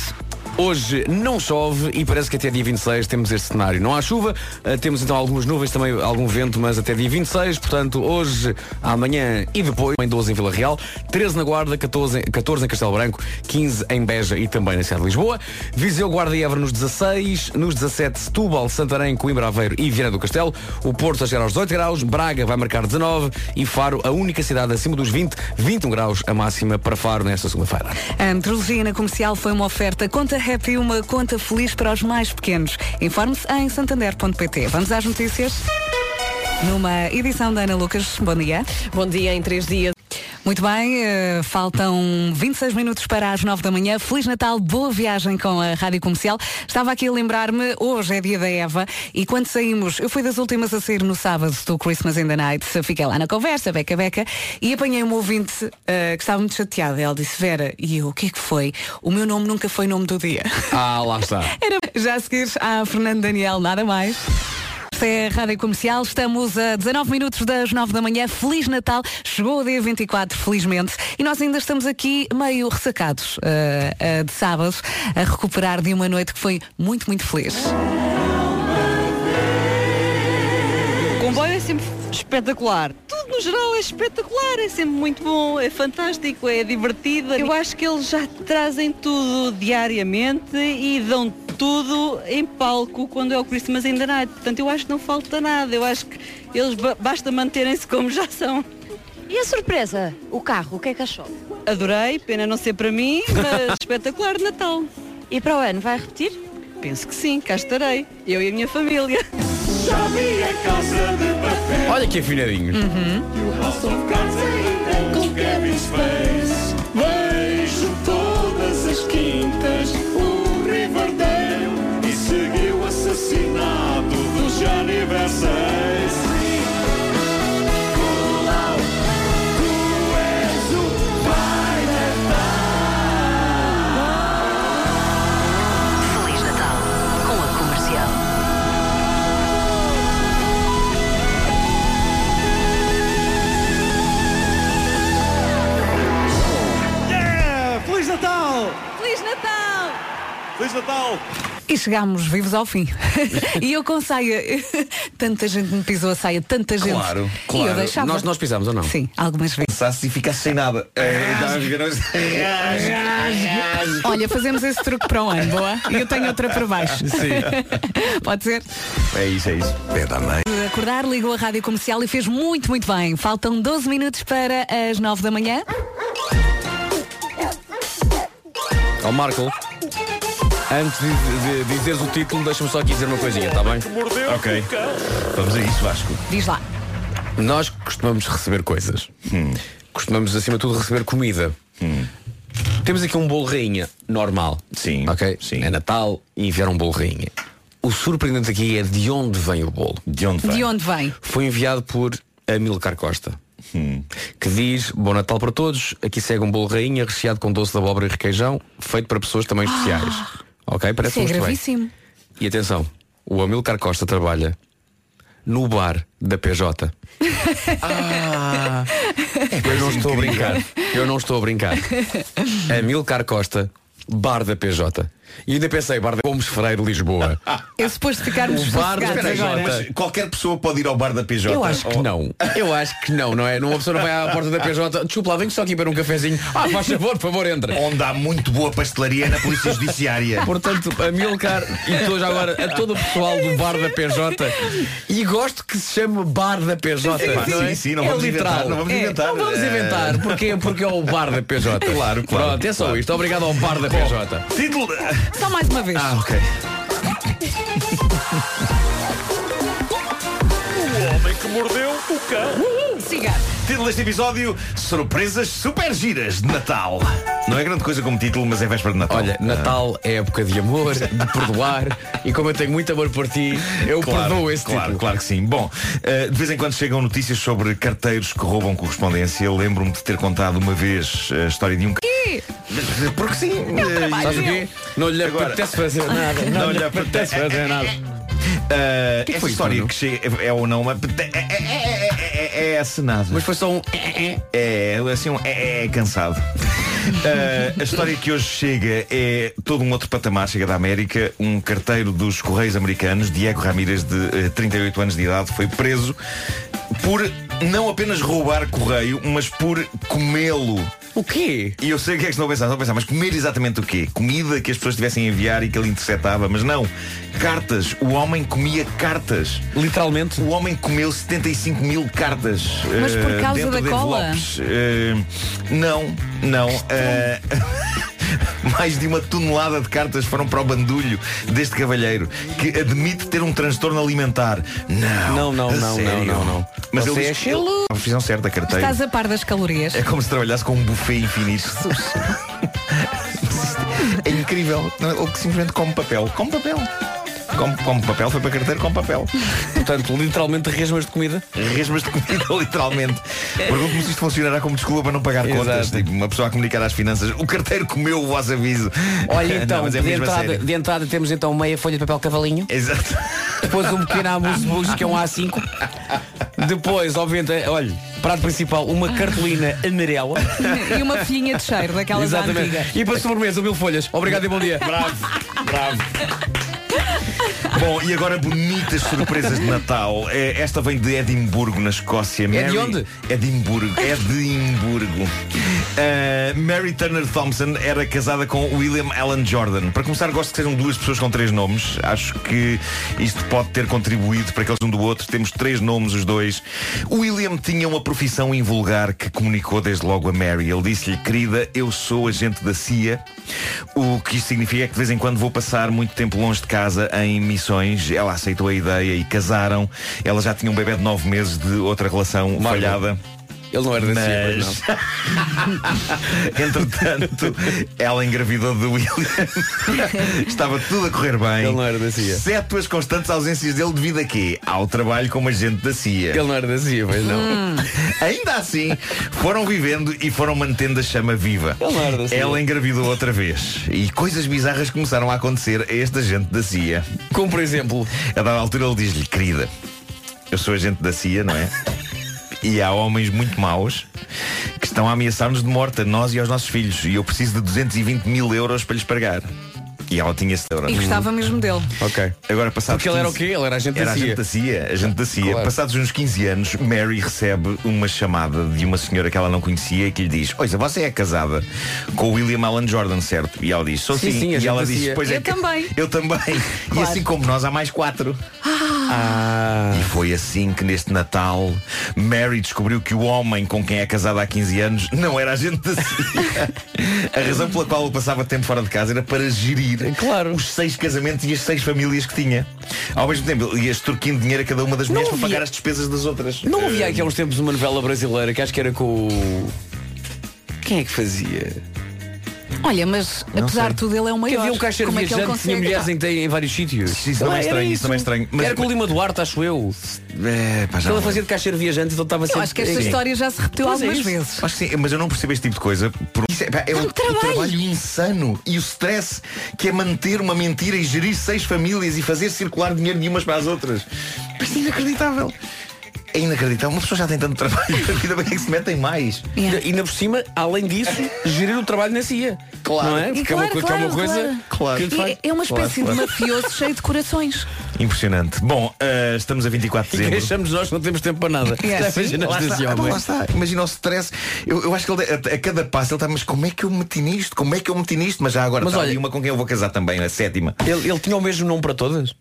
Hoje não chove e parece que até dia 26 temos este cenário. Não há chuva, eh, temos então algumas nuvens, também algum vento, mas até dia 26, portanto, hoje, amanhã e depois, em 12 em Vila Real, 13 na Guarda, 14, 14 em Castelo Branco, 15 em Beja e também na cidade de Lisboa. Viseu, Guarda e Évora nos 16, nos 17 Setúbal, Santarém, Coimbra, Aveiro e Viana do Castelo. O Porto a chegar aos 18 graus, Braga vai marcar 19 e Faro, a única cidade acima dos 20, 21 graus a máxima para Faro nesta segunda-feira. A metrologia na comercial foi uma oferta Conta Happy, uma conta feliz para os mais pequenos. Informe-se em santander.pt. Vamos às notícias? Numa edição da Ana Lucas. Bom dia. Bom dia em três dias. Muito bem, eh, faltam 26 minutos para as 9 da manhã. Feliz Natal, boa viagem com a Rádio Comercial. Estava aqui a lembrar-me, hoje é dia da Eva e quando saímos, eu fui das últimas a sair no sábado do Christmas in the Night, fiquei lá na conversa, beca beca, e apanhei uma ouvinte eh, que estava muito chateada. Ela disse, Vera, e eu, o que é que foi? O meu nome nunca foi nome do dia. Ah, lá está. Era já a seguir a Fernando Daniel, nada mais. Esta é a Rádio Comercial, estamos a 19 minutos das 9 da manhã. Feliz Natal, chegou o dia 24, felizmente, e nós ainda estamos aqui meio ressacados eh, eh, de sábado, a recuperar de uma noite que foi muito, muito feliz. O comboio é sempre espetacular. Tudo no geral é espetacular, é sempre muito bom, é fantástico, é divertido. Eu acho que eles já trazem tudo diariamente e dão tudo em palco quando é o Christmas in the Night. Portanto, eu acho que não falta nada. Eu acho que eles ba- basta manterem-se como já são. E a surpresa? O carro, o que é que achou? Adorei, pena não ser para mim, mas espetacular de Natal. E para o ano, vai repetir? Penso que sim, cá estarei. Eu e a minha família. Já vi a casa de papel. Olha que afinadinhos. E Feliz Natal com a comercial. Yeah! Feliz Natal! E chegámos vivos ao fim. e eu com saia. tanta gente me pisou a saia, tanta gente. Claro, E eu claro. deixava. Nós, nós pisamos ou não? Sim, algumas vezes. Pensasse e ficasse sem nada. É, Olha, fazemos esse truque para o ano, boa? E eu tenho outra para baixo. Sim. Pode ser? É isso, é isso. Pé da mãe. Acordar, ligou a rádio comercial e fez muito, muito bem. Faltam 12 minutos para as 9 da manhã. Ó Marco, antes de, de- de dizeres o título, deixa-me só aqui dizer uma coisinha, está bem? Ok. Vamos a isso, Vasco. Diz lá. Nós costumamos receber coisas. Costumamos, acima de tudo, receber comida. Temos aqui um bolo rainha normal. Sim. Ok? Sim. É Natal e enviaram um bolo rainha. O surpreendente aqui é de onde vem o bolo. De onde De onde vem? Foi enviado por Amilcar Costa. Que diz, bom Natal para todos, aqui segue um bolo rainha recheado com doce de abóbora e requeijão, feito para pessoas também especiais. Ok? Parece Isso é muito bem. gravíssimo. E atenção, o Amilcar Costa trabalha no bar da PJ. Ah, Eu não estou a brincar. Eu não estou a brincar. Amilcar Costa, bar da PJ. E ainda pensei, bar da Gomes Freire, Lisboa. É suposto ficarmos O bar da sossegados PJ. agora. Mas qualquer pessoa pode ir ao bar da PJ. Eu acho que Ou- não. Eu acho que não, não é? Uma pessoa não vai à porta da PJ. Desculpa lá, venho só aqui para um cafezinho. Ah, faz favor, por favor, entra. Onde há muito boa pastelaria na Polícia Judiciária. Portanto, a Milcar e todos agora, a todo o pessoal do bar da PJ. E gosto que se chame bar da PJ. Sim, não é? sim, sim, não é vamos literal. inventar, não vamos É, inventar. Não vamos É. inventar. Porquê? Porque é o bar da PJ. Claro, claro, Pronto, é só claro. isto. Obrigado ao bar da PJ. Título. Só mais uma vez. Ah, ok. O homem que mordeu o cão. Siga. Título deste episódio: Surpresas super giras de Natal. Não é grande coisa como título, mas é véspera de Natal. Olha, Natal é época de amor, de perdoar. e como eu tenho muito amor por ti, eu perdoo esse claro, título. Claro que sim. Bom, eh, de vez em quando chegam notícias sobre carteiros que roubam correspondência. Eu lembro-me de ter contado uma vez a história de um. Ih, Porque sim. eh, Sabes o quê? Não lhe Agora- apetece fazer nada. Não, Não lhe apetece fazer nada. Uh, que essa história que chega é ou não mas é, é, é, é, é, é. Mas foi só um. É, assim, um é, é cansado. Uh, a história que hoje chega é todo um outro patamar, chega da América. Um carteiro dos Correios Americanos, Diego Ramírez, de eh, 38 anos de idade, foi preso por não apenas roubar correio, mas por comê-lo. O quê? E eu sei o que é que estão a pensar, estão a pensar, mas comer exatamente o quê? Comida que as pessoas tivessem a enviar e que ele interceptava, mas não. Cartas. O homem comia cartas. Literalmente. O homem comeu 75 mil cartas. Mas por eh, causa dentro da de cola? envelopes. Eh, não, não. eh, Mais de uma tonelada de cartas foram para o bandulho deste cavalheiro que admite ter um transtorno alimentar. Não, Não, não, não, não, não, não. Mas Você ele é diz- chelo. ele- a profissão certa, carteiro. Estás a par das calorias? É como se trabalhasse com um buffet infinito. é incrível. Não, Ele simplesmente come papel. Come papel. Come, come papel, foi para carteiro, come papel. Portanto, literalmente resmas de comida. Resmas de comida, literalmente. Pergunto-me se isto funcionará como desculpa para não pagar Exato. contas. Tipo, uma pessoa a comunicar às finanças. O carteiro comeu o vosso aviso. Olha então, Não, é de, entrada, de entrada temos então meia folha de papel cavalinho. Exato. Depois um pequeno amuse que é um A5. Depois, obviamente, olha, prato principal, uma cartolina amarela. E uma folhinha de cheiro daquelas Exatamente. antigas. E para sobremesa, mil folhas. Obrigado e bom dia. Bravo, bravo. Bom, e agora bonitas surpresas de Natal. É, Esta vem de Edimburgo, na Escócia. É de onde? Edimburgo. Edimburgo. Uh, Mary Turner Thompson era casada com William Allen Jordan. Para começar, gosto que sejam duas pessoas com três nomes. Acho que isto pode ter contribuído para que eles um do outro. Temos três nomes, os dois. William tinha uma profissão invulgar que comunicou desde logo a Mary. Ele disse-lhe, querida, eu sou agente da CIA. O que isto significa é que de vez em quando vou passar muito tempo longe de casa em missões. Ela aceitou a ideia e casaram. Ela já tinha um bebê de nove meses de outra relação falhada. Ele não era da CIA, pois Mas... Entretanto, ela engravidou de William. Estava tudo a correr bem. Ele não era da CIA. Exceto as constantes ausências dele devido a quê? Ao trabalho como agente da CIA. Ele não era da CIA, pois não. Hum. Ainda assim, foram vivendo e foram mantendo a chama viva. Ele não era da CIA. Ela engravidou outra vez. E coisas bizarras começaram a acontecer a este agente da CIA. Como por exemplo, A dada altura ele diz-lhe, querida, eu sou agente da CIA, não é? E há homens muito maus que estão a ameaçar-nos de morte a nós e aos nossos filhos. E eu preciso de 220 mil euros para lhes pagar. E ela tinha esse euro. E gostava mesmo dele. Ok. Agora passados Porque ele era o 15 quê? Ele era agente da era CIA. agente da CIA, agente da CIA. Claro. Passados uns 15 anos, Mary recebe uma chamada de uma senhora que ela não conhecia e que lhe diz: Olha, você é casada com o William Allen Jordan, certo? E ela diz: Sou Sim, sim. sim, e ela diz: CIA. Pois é Eu também." Eu também. E Claro. assim como nós, há mais quatro. Ah. E foi assim que neste Natal Mary descobriu que o homem com quem é casada há 15 anos não era agente da CIA. A razão pela qual ele passava tempo fora de casa era para gerir Claro. os seis casamentos e as seis famílias que tinha. Ao mesmo tempo, ele ia extorquindo dinheiro a cada uma das mulheres para pagar as despesas das outras. não havia aqui há uns tempos uma novela brasileira que acho que era com o. Quem é que fazia? Olha, mas apesar de tudo, ele é o Que maior. havia um caixeiro Como é que ele viajante que tinha consegue? mulheres em, em vários sítios. Isso também é estranho, isso também é estranho. Mas- era com o Lima Duarte, acho eu. É, pá, já não fazia de caixeiro viajante, então estava Eu sempre. acho que esta Sim. história já se repetiu Pois é algumas isso. vezes. Acho que sim, mas eu não percebo este tipo de coisa. Por... Isso é, pá, é o, o trabalho. insano e o stress que é manter uma mentira e gerir seis famílias e fazer circular dinheiro de umas para as outras. Isto é inacreditável. É inacreditável. Uma pessoa já tem tanto trabalho, ainda bem que se metem mais. E ainda por cima, além disso, gerir o trabalho na CIA. Claro. Não é? Porque é uma, claro, é uma claro, coisa claro. que faz. É, é uma espécie Claro, de claro. mafioso cheio de corações. Impressionante. Bom, eh, estamos a 24 de E dezembro. achamos nós que não temos tempo para nada. É Lá lá está. Imagina o stress. Eu, eu acho que ele, a, a cada passo ele está, mas como é que eu me meti nisto? Como é que eu me meti nisto? Mas já agora Mas está olha- ali uma com quem eu vou casar também, a sétima. Ele, ele tinha o mesmo nome para todas?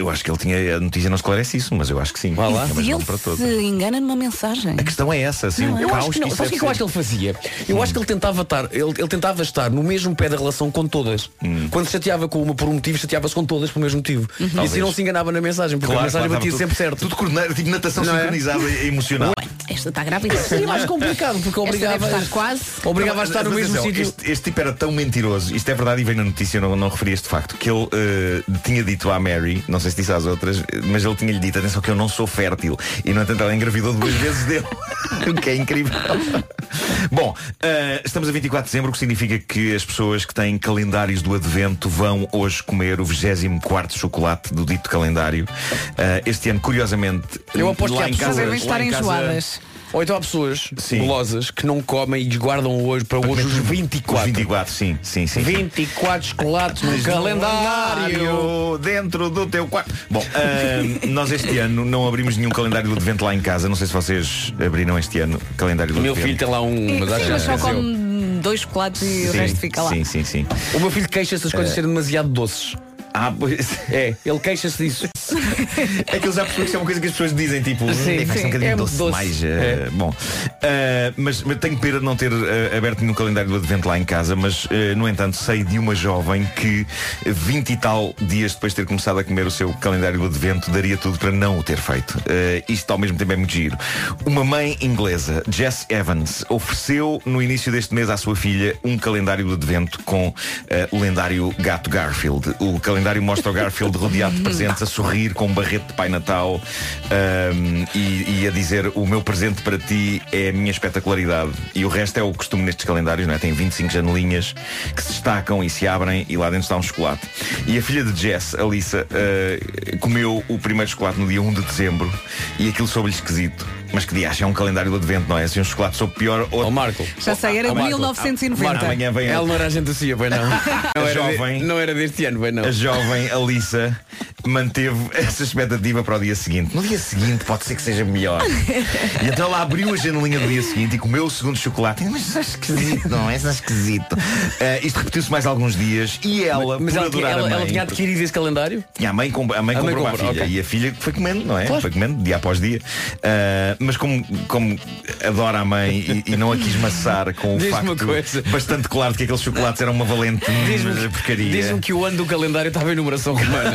Eu acho que ele tinha. A notícia não esclare isso, mas eu acho que sim. Vá lá. O Se mesmo ele para todos. se engana numa mensagem. A questão é essa, assim, o Eu caos acho que não. Sabes o que, é que eu acho que ele fazia? Eu acho que ele tentava estar, ele, ele tentava estar no mesmo pé da relação com todas. Hum. Quando se chateava com uma por um motivo, chateava-se com todas pelo mesmo motivo. E Talvez. assim não se enganava na mensagem, porque a mensagem claro, batia estava sempre tudo- certo. Tudo coordenado, tipo natação Não é? sincronizada e emocional. Esta está grávida. Seria mais complicado, porque obrigava, estar quase. obrigava a Não, estar no mas mesmo atenção, sítio. Este, este tipo era tão mentiroso, isto é verdade e vem na notícia, eu não, não referi este facto, que ele eh, tinha dito à Mary, não sei se disse às outras, mas ele tinha-lhe dito, atenção que eu não sou fértil. E no entanto ela engravidou duas vezes dele. o que é incrível. Bom, eh, estamos a 24 de dezembro, o que significa que as pessoas que têm calendários do advento vão hoje comer o 24 chocolate do dito calendário. Eh, este ano, curiosamente, Eu aposto que lá há em pessoas- casa, Devem estar em casa- enjoadas. Ou então há pessoas golosas que não comem e lhes guardam hoje para hoje os 24. Os 24, sim, sim, sim. 24 chocolates no calendário. dentro do teu quarto. Bom, ah, nós este ano não abrimos nenhum calendário do advento lá em casa. Não sei se vocês abriram este ano calendário do O meu advento. filho tem lá um, Sim, mas acho que só é come dois chocolates e o Sim, resto fica lá. Sim, sim, sim. O meu filho queixa-se das coisas Eh, serem demasiado doces. Ah, pois. É, ele queixa-se disso. É que eu já percebi que isso é uma coisa que as pessoas dizem, tipo, Sim, ser sim, um bocadinho é doce, doce. mais. eh, É. Bom, Eh, mas, mas tenho pena de não ter eh, aberto nenhum calendário do advento lá em casa, mas no entanto sei de uma jovem que 20 e tal dias depois de ter começado a comer o seu calendário do advento daria tudo para não o ter feito. Isto ao mesmo tempo é muito giro. Uma mãe inglesa, Jess Evans, ofereceu no início deste mês à sua filha um calendário do advento com o lendário gato Garfield. O calendário mostra o Garfield rodeado de presentes, a sorrir com um barrete de Pai Natal ahm, e, e a dizer o meu presente para ti é a minha espetacularidade. E o resto é o costume nestes calendários, não é? Tem 25 janelinhas que se destacam e se abrem e lá dentro está um chocolate. E a filha de Jess, a Lisa, ah, comeu o primeiro chocolate no dia 1 de dezembro e aquilo soube-lhe esquisito. Mas que dia? É um calendário do advento, não é? Se um chocolate soube pior ou. Ó Marco. Já sei, era de Marco, 1990. Amanhã vem a- Ela não era agente assim, pois não. Não A era, jovem- de- não era deste ano, pois não. A jovem Alissa manteve essa expectativa para o dia seguinte. No dia seguinte pode ser que seja melhor. E então ela abriu a janelinha do dia seguinte e comeu o segundo chocolate. Mas isso é esquisito, não é? Isso é esquisito. Eh, isto repetiu-se mais alguns dias e ela, Mas por ela, adorar ela, a mãe, ela tinha adquirido esse calendário? tinha a mãe, comp- a mãe A mãe comprou à comprou, filha ok. e a filha foi comendo, não é? Claro. Foi comendo dia após dia. Ah, mas como, como adora a mãe e, e não a quis maçar com o facto bastante claro de que aqueles chocolates eram uma valente Diz-me porcaria. diz-me que o ano do calendário estava em numeração romana.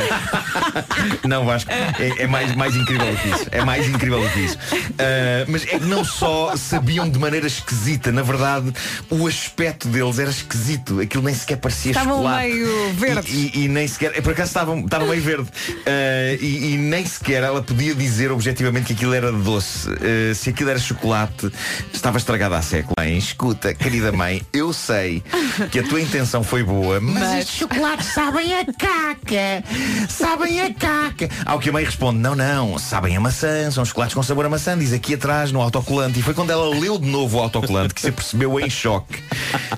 Não, Vasco, é, é mais, mais incrível do que isso. É mais incrível do que isso. Ah, mas é que não só sabiam de maneira esquisita, na verdade, o aspecto deles era esquisito. Aquilo nem sequer parecia Estavam chocolate. meio verdes. E, e- e nem sequer, por acaso estavam, estavam meio verde. Ah, e, e nem sequer ela podia dizer objetivamente que aquilo era doce. Ah, se aquilo era chocolate, estava estragado há século. Mãe, escuta, querida mãe, eu sei que a tua intenção foi boa, mas, Mas- estes chocolates sabem a caca. Sabem a caca. Ao que a mãe responde, não, não, sabem a maçã, são chocolates com sabor a maçã, diz aqui atrás no autocolante. E foi quando ela leu de novo o autocolante que se percebeu em choque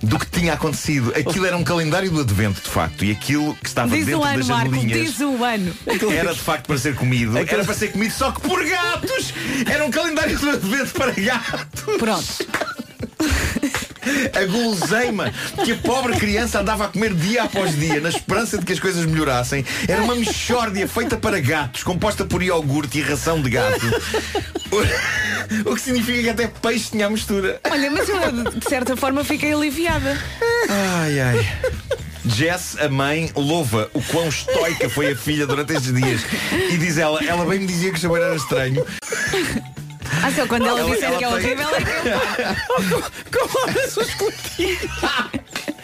do que tinha acontecido. Aquilo era um calendário do advento, de facto, e aquilo que estava Diz dentro o ano, das janelinhas. diz o ano. Era de facto para ser comido. Era para ser comido só que por gatos. Era um calendário do advento para gatos. Pronto. A guloseima que a pobre criança andava a comer dia após dia na esperança de que as coisas melhorassem era uma mexórdia feita para gatos, composta por iogurte e ração de gato. O, o que significa que até peixe tinha a mistura. Olha, mas eu de certa forma fiquei aliviada. Ai, ai. Jess, a mãe, louva o quão estoica foi a filha durante estes dias. E diz ela, ela bem me dizia que o sabor era estranho. Ah, só quando ela, disser que é horrível é que Como abres os chocolatinhos?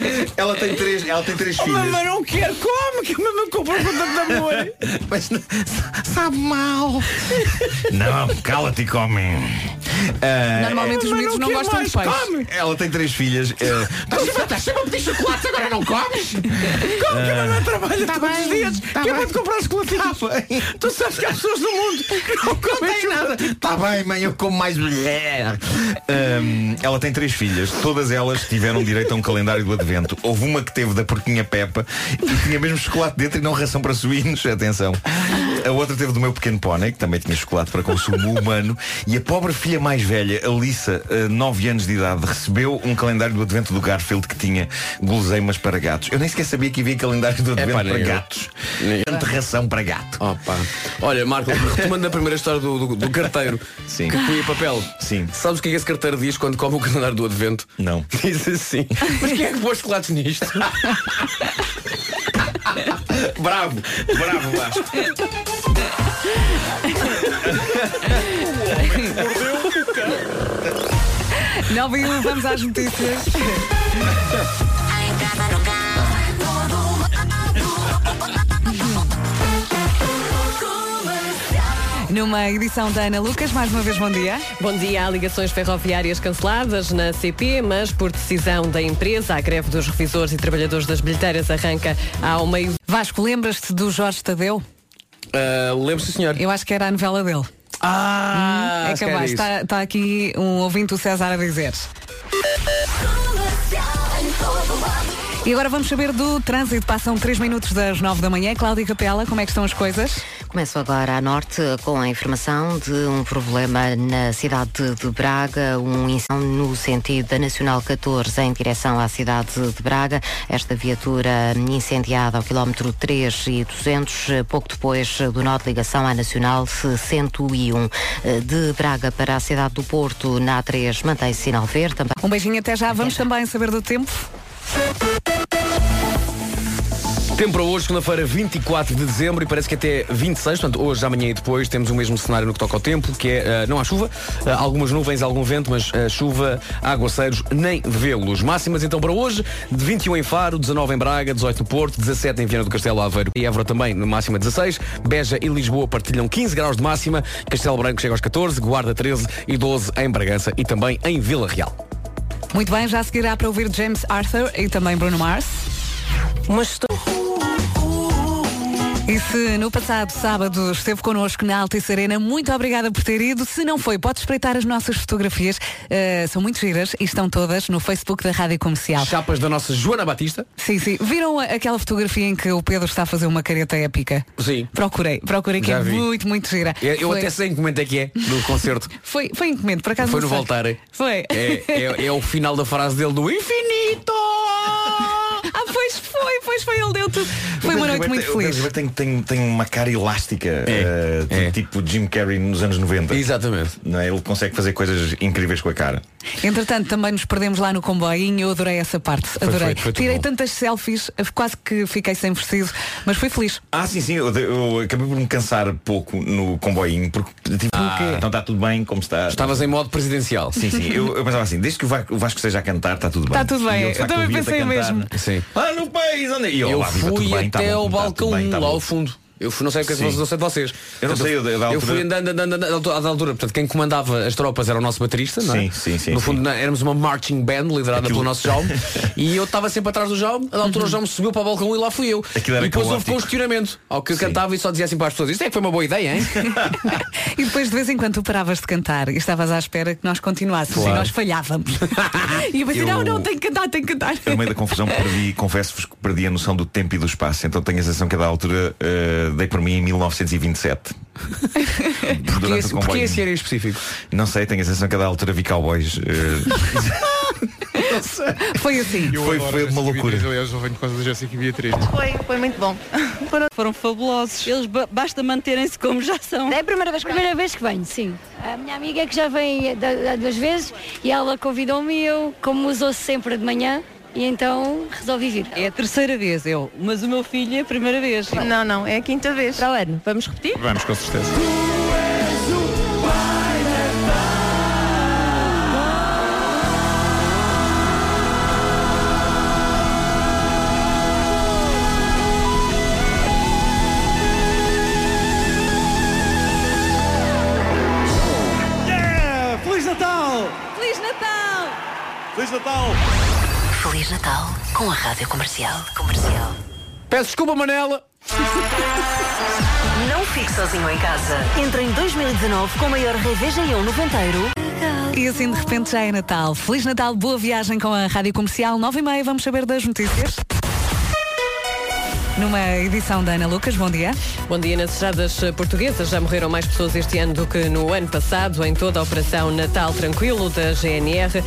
Ela tem três, ela tem três filhas. Mas não quero, come, que a mamãe comprou com tanto amor. Mas sabe mal. Não, cala-te e come. Ah, Normalmente os miúdos não quer gostam de mais, peixe. come. Ela tem três filhas. eh, Estás sempre a pedir chocolates, agora não comes? Como que a mamãe trabalha Tá todos bem, os dias? tá que é bem. para te comprar chocolatinhos? Tu sabes que há pessoas no mundo que não comem nada. Está bem, mãe, eu como mais mulher. Ela tem três filhas. Todas elas tiveram direito a um calendário do advento. Houve uma que teve da porquinha Peppa e tinha mesmo chocolate dentro e não ração para suínos. Atenção. A outra teve do meu pequeno pônei, que também tinha chocolate para consumo humano. E a pobre filha mais velha, Alissa, 9 anos de idade, recebeu um calendário do advento do Garfield que tinha guloseimas para gatos. Eu nem sequer sabia que havia calendário do advento pá, para eu. gatos. Tanta ração para gato. Olha, Marco, retomando a primeira história do, do, do carteiro Sim. que punha papel. Sim. Sabes o que é que esse carteiro diz quando come o calendário do advento? Não. Diz assim. Mas quem é que pôs chocolates nisto? Bravo, bravo, Vasco. Nove e um, vamos às notícias. Numa edição da Ana Lucas, mais uma vez bom dia. Bom dia. Há ligações ferroviárias canceladas na CP, mas por decisão da empresa, a greve dos revisores e trabalhadores das bilheteiras arranca ao meio. Vasco, lembras-te do Jorge Tadeu? Uh, Lembro-se, senhor. Eu acho que era a novela dele. Ah, é capaz. é isso. Está está aqui um ouvinte, o César, a dizer. E agora vamos saber do trânsito. Passam 3 minutos das 9 da manhã. Cláudia Capela, como é que estão as coisas? Começo agora a norte com a informação de um problema na cidade de- Braga, um incêndio no sentido da Nacional 14 em direção à cidade de Braga. Esta viatura incendiada ao quilómetro 3 e 200, eh, pouco depois do nó de ligação à Nacional 101. Eh, De Braga para a cidade do Porto, na A3, mantém-se sinal verde. Também Um beijinho até já. Vamos também saber do tempo. Tempo para hoje, segunda-feira, 24 de dezembro e parece que até 26, portanto, hoje, amanhã e depois, temos o mesmo cenário no que toca ao tempo, que é, eh, não há chuva, eh, algumas nuvens, algum vento, mas eh, chuva, aguaceiros, nem vê-los. Máximas então para hoje, de 21 em Faro, 19 em Braga, 18 no Porto, 17 em Viana do Castelo Aveiro e Évora também, no máxima 16, Beja e Lisboa partilham 15 graus de máxima, Castelo Branco chega aos 14, Guarda 13 e 12 em Bragança e também em Vila Real. Muito bem, já seguirá para ouvir James Arthur e também Bruno Mars. Mas estou... E se no passado sábado esteve connosco na Altice Arena, muito obrigada por ter ido. Se não foi, pode espreitar as nossas fotografias. Uh, são muito giras e estão todas no Facebook da Rádio Comercial. Chapas da nossa Joana Batista. Sim, sim. Viram aquela fotografia em que o Pedro está a fazer uma careta épica? Sim. Procurei, procurei que Já é vi. muito, muito gira. Eu, eu Foi- até sei em que momento é que é, do concerto. Foi, foi em comendo, por acaso Foi no sei. Voltare. Foi. É, é, é o final da frase dele do infinito! Ah, pois foi, pois foi, ele deu tudo. Foi uma noite muito O feliz. Ribeiro tem, tem, tem uma cara elástica, eh, tipo Jim Carrey nos anos 90. Exatamente. Não é? Ele consegue fazer coisas incríveis com a cara. Entretanto, também nos perdemos lá no comboinho. Eu adorei essa parte. Adorei. foi- foi Tirei bom. tantas selfies, quase que fiquei sem vestido, mas fui feliz. Ah, sim, sim, eu, eu acabei por me cansar pouco no comboinho, porque tipo, Ah. então está tudo bem, como está. Estavas em modo presidencial. Sim, sim. Eu, eu pensava assim, desde que o Vasco, o Vasco esteja a cantar, está tudo bem. Está tudo bem. E Eu facto, também pensei cantar. mesmo. Sim. Ah, no país, onde eu, Eu lá, fui bem, tá até bom, ao tá balcão bem, 1, tá lá ao fundo. Eu fui, não sei o que é que Sim. não sei de vocês. Eu não sei, eu da- Eu altura- fui andando, andando, andando, da altura-. Portanto, quem comandava as tropas era o nosso baterista, não é? Sim, sim, sim, No sim. fundo, na- éramos uma marching band liderada Aquilo- pelo nosso Jaume. e eu estava sempre atrás do Jaume. A da altura o Jaume subiu para o balcão e lá fui eu. Aquilo era e depois houve questionamento. Ao que eu cantava e só dizia assim para as pessoas: Isto é que foi uma boa ideia, hein? E depois de vez em quando tu paravas de cantar e estavas à espera que nós continuássemos Claro. e nós falhávamos. e eu pensei, Eu- não, não, tenho que cantar, tenho que cantar. No meio da confusão perdi, confesso-vos que perdi a noção do tempo e do espaço. Então tenho a sensação que a da altura eh, dei por mim em 1927. Porque esse, porque esse era em específico. Não sei, tenho a sensação que a da altura vi cowboys. eh, Foi assim. Eu Foi- foi uma loucura. Aliás, eu venho por causa da Jéssica e Beatriz. Foi, foi muito bom. Foram, foram fabulosos. Eles ba- basta manterem-se como já são. É a primeira vez, primeira vez que venho, sim. A minha amiga que já vem da- duas vezes e ela convidou-me e eu, como usou sempre de manhã, e então resolvi vir. É a terceira vez eu, mas o meu filho é a primeira vez. Não, não, é a quinta vez. Para o ano, vamos repetir? Vamos, com certeza. Feliz Natal com a Rádio Comercial. Comercial. Peço desculpa, Manela. Não fique sozinho em casa. Entre em 2019 com o maior reveja-ião noventeiro. E assim de repente já é Natal. Feliz Natal, boa viagem com a Rádio Comercial 9 e meia. Vamos saber das notícias. Numa edição da Ana Lucas, bom dia. Bom dia. Nas estradas eh, portuguesas já morreram mais pessoas este ano do que no ano passado em toda a Operação Natal Tranquilo da GNR.